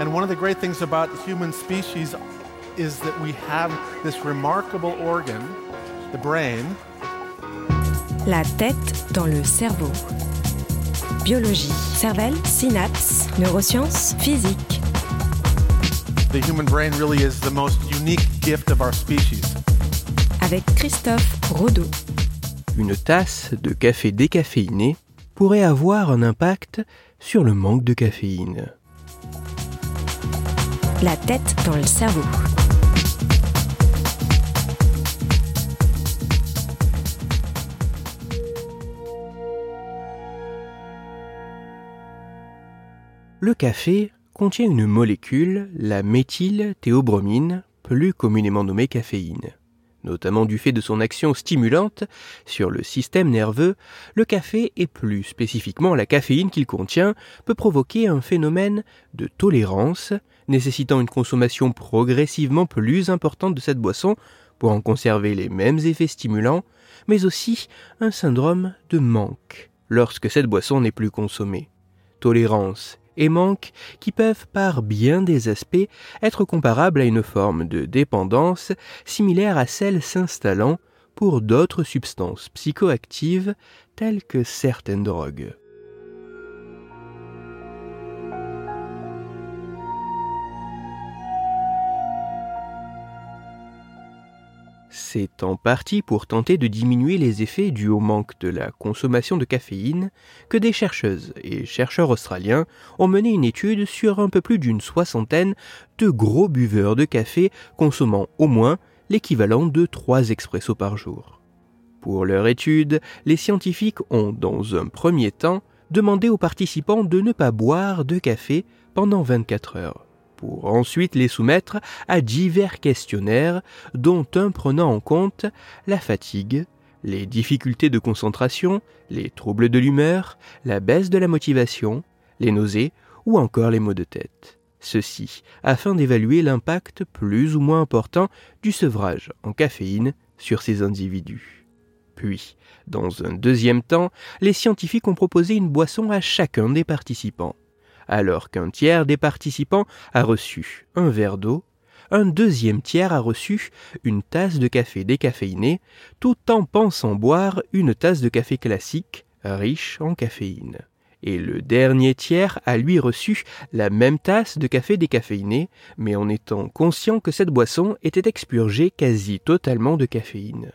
And one of the great things about the human species is that we have this remarkable organ, the brain. La tête dans le cerveau. Biologie, cervelle, synapses, neurosciences, physique. The human brain really is the most unique gift of our species. Avec Christophe Rodeau. Une tasse de café décaféiné pourrait avoir un impact sur le manque de caféine. La tête dans le cerveau. Le café contient une molécule, la méthylthéobromine, plus communément nommée caféine. Notamment du fait de son action stimulante sur le système nerveux, le café et plus spécifiquement la caféine qu'il contient peut provoquer un phénomène de tolérance nécessitant une consommation progressivement plus importante de cette boisson pour en conserver les mêmes effets stimulants, mais aussi un syndrome de manque lorsque cette boisson n'est plus consommée. Tolérance et manque qui peuvent par bien des aspects être comparables à une forme de dépendance similaire à celle s'installant pour d'autres substances psychoactives telles que certaines drogues. C'est en partie pour tenter de diminuer les effets dus au manque de la consommation de caféine que des chercheuses et chercheurs australiens ont mené une étude sur un peu plus d'une soixantaine de gros buveurs de café consommant au moins l'équivalent de 3 expressos par jour. Pour leur étude, les scientifiques ont, dans un premier temps, demandé aux participants de ne pas boire de café pendant 24 heures pour ensuite les soumettre à divers questionnaires, dont un prenant en compte la fatigue, les difficultés de concentration, les troubles de l'humeur, la baisse de la motivation, les nausées ou encore les maux de tête. Ceci afin d'évaluer l'impact plus ou moins important du sevrage en caféine sur ces individus. Puis, dans un deuxième temps, les scientifiques ont proposé une boisson à chacun des participants alors qu'un tiers des participants a reçu un verre d'eau, un deuxième tiers a reçu une tasse de café décaféiné, tout en pensant boire une tasse de café classique, riche en caféine. Et le dernier tiers a lui reçu la même tasse de café décaféiné, mais en étant conscient que cette boisson était expurgée quasi totalement de caféine.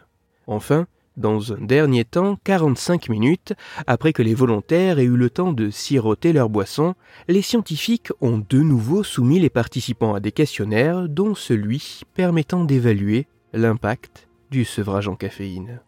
Enfin, dans un dernier temps, 45 minutes après que les volontaires aient eu le temps de siroter leur boisson, les scientifiques ont de nouveau soumis les participants à des questionnaires dont celui permettant d'évaluer l'impact du sevrage en caféine.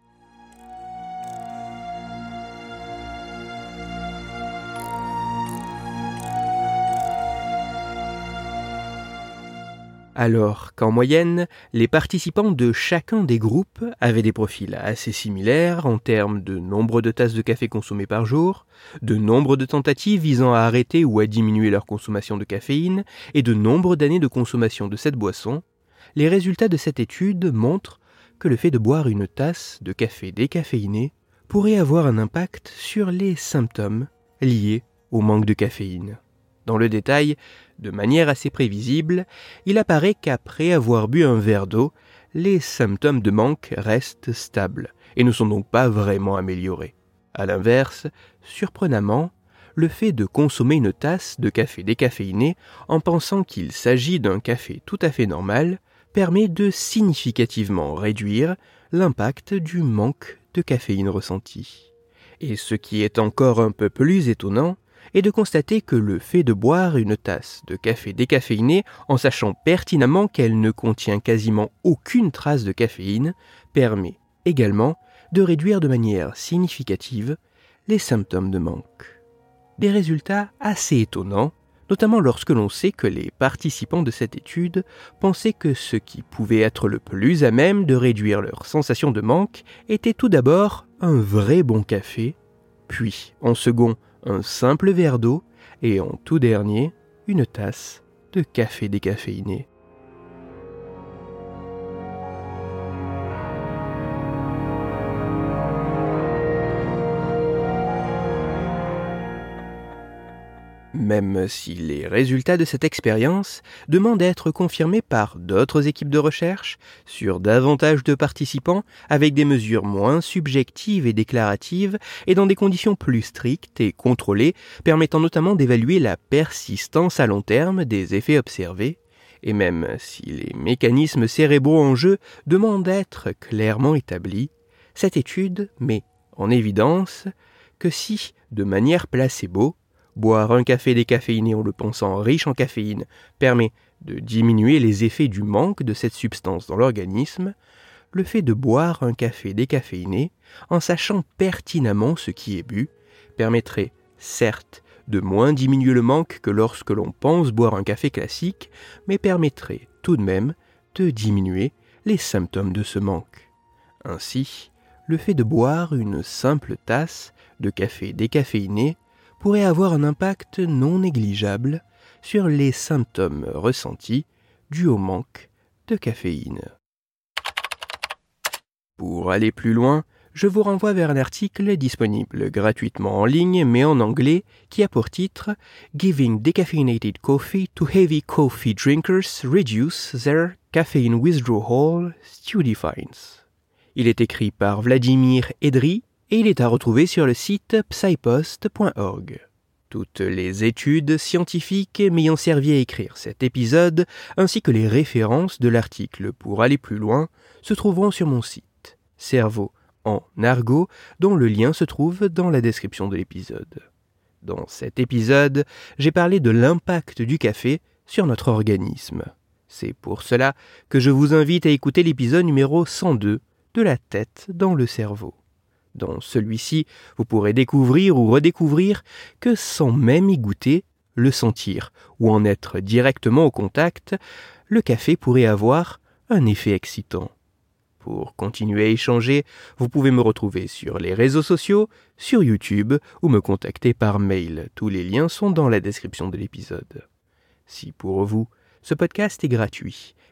Alors qu'en moyenne, les participants de chacun des groupes avaient des profils assez similaires en termes de nombre de tasses de café consommées par jour, de nombre de tentatives visant à arrêter ou à diminuer leur consommation de caféine, et de nombre d'années de consommation de cette boisson, les résultats de cette étude montrent que le fait de boire une tasse de café décaféiné pourrait avoir un impact sur les symptômes liés au manque de caféine. Dans le détail, de manière assez prévisible, il apparaît qu'après avoir bu un verre d'eau, les symptômes de manque restent stables et ne sont donc pas vraiment améliorés. A l'inverse, surprenamment, le fait de consommer une tasse de café décaféiné en pensant qu'il s'agit d'un café tout à fait normal permet de significativement réduire l'impact du manque de caféine ressenti. Et ce qui est encore un peu plus étonnant, et de constater que le fait de boire une tasse de café décaféiné en sachant pertinemment qu'elle ne contient quasiment aucune trace de caféine permet également de réduire de manière significative les symptômes de manque. Des résultats assez étonnants, notamment lorsque l'on sait que les participants de cette étude pensaient que ce qui pouvait être le plus à même de réduire leur sensation de manque était tout d'abord un vrai bon café, puis en second un simple verre d'eau et en tout dernier, une tasse de café décaféiné. Même si les résultats de cette expérience demandent à être confirmés par d'autres équipes de recherche sur davantage de participants avec des mesures moins subjectives et déclaratives et dans des conditions plus strictes et contrôlées permettant notamment d'évaluer la persistance à long terme des effets observés, et même si les mécanismes cérébraux en jeu demandent d'être clairement établis, cette étude met en évidence que si, de manière placebo, Boire un café décaféiné en le pensant riche en caféine permet de diminuer les effets du manque de cette substance dans l'organisme, le fait de boire un café décaféiné, en sachant pertinemment ce qui est bu, permettrait, certes, de moins diminuer le manque que lorsque l'on pense boire un café classique, mais permettrait tout de même de diminuer les symptômes de ce manque. Ainsi, le fait de boire une simple tasse de café décaféiné pourrait avoir un impact non négligeable sur les symptômes ressentis dus au manque de caféine. Pour aller plus loin, je vous renvoie vers un article disponible gratuitement en ligne mais en anglais qui a pour titre Giving decaffeinated coffee to heavy coffee drinkers reduce their caffeine withdrawal study finds. Il est écrit par Vladimir Edry et il est à retrouver sur le site psypost.org. Toutes les études scientifiques m'ayant servi à écrire cet épisode, ainsi que les références de l'article pour aller plus loin, se trouveront sur mon site, Cerveau en argot, dont le lien se trouve dans la description de l'épisode. Dans cet épisode, j'ai parlé de l'impact du café sur notre organisme. C'est pour cela que je vous invite à écouter l'épisode numéro 102 de la tête dans le cerveau. Dans celui-ci, vous pourrez découvrir ou redécouvrir que sans même y goûter, le sentir ou en être directement au contact, le café pourrait avoir un effet excitant. Pour continuer à échanger, vous pouvez me retrouver sur les réseaux sociaux, sur YouTube ou me contacter par mail. Tous les liens sont dans la description de l'épisode. Si pour vous, ce podcast est gratuit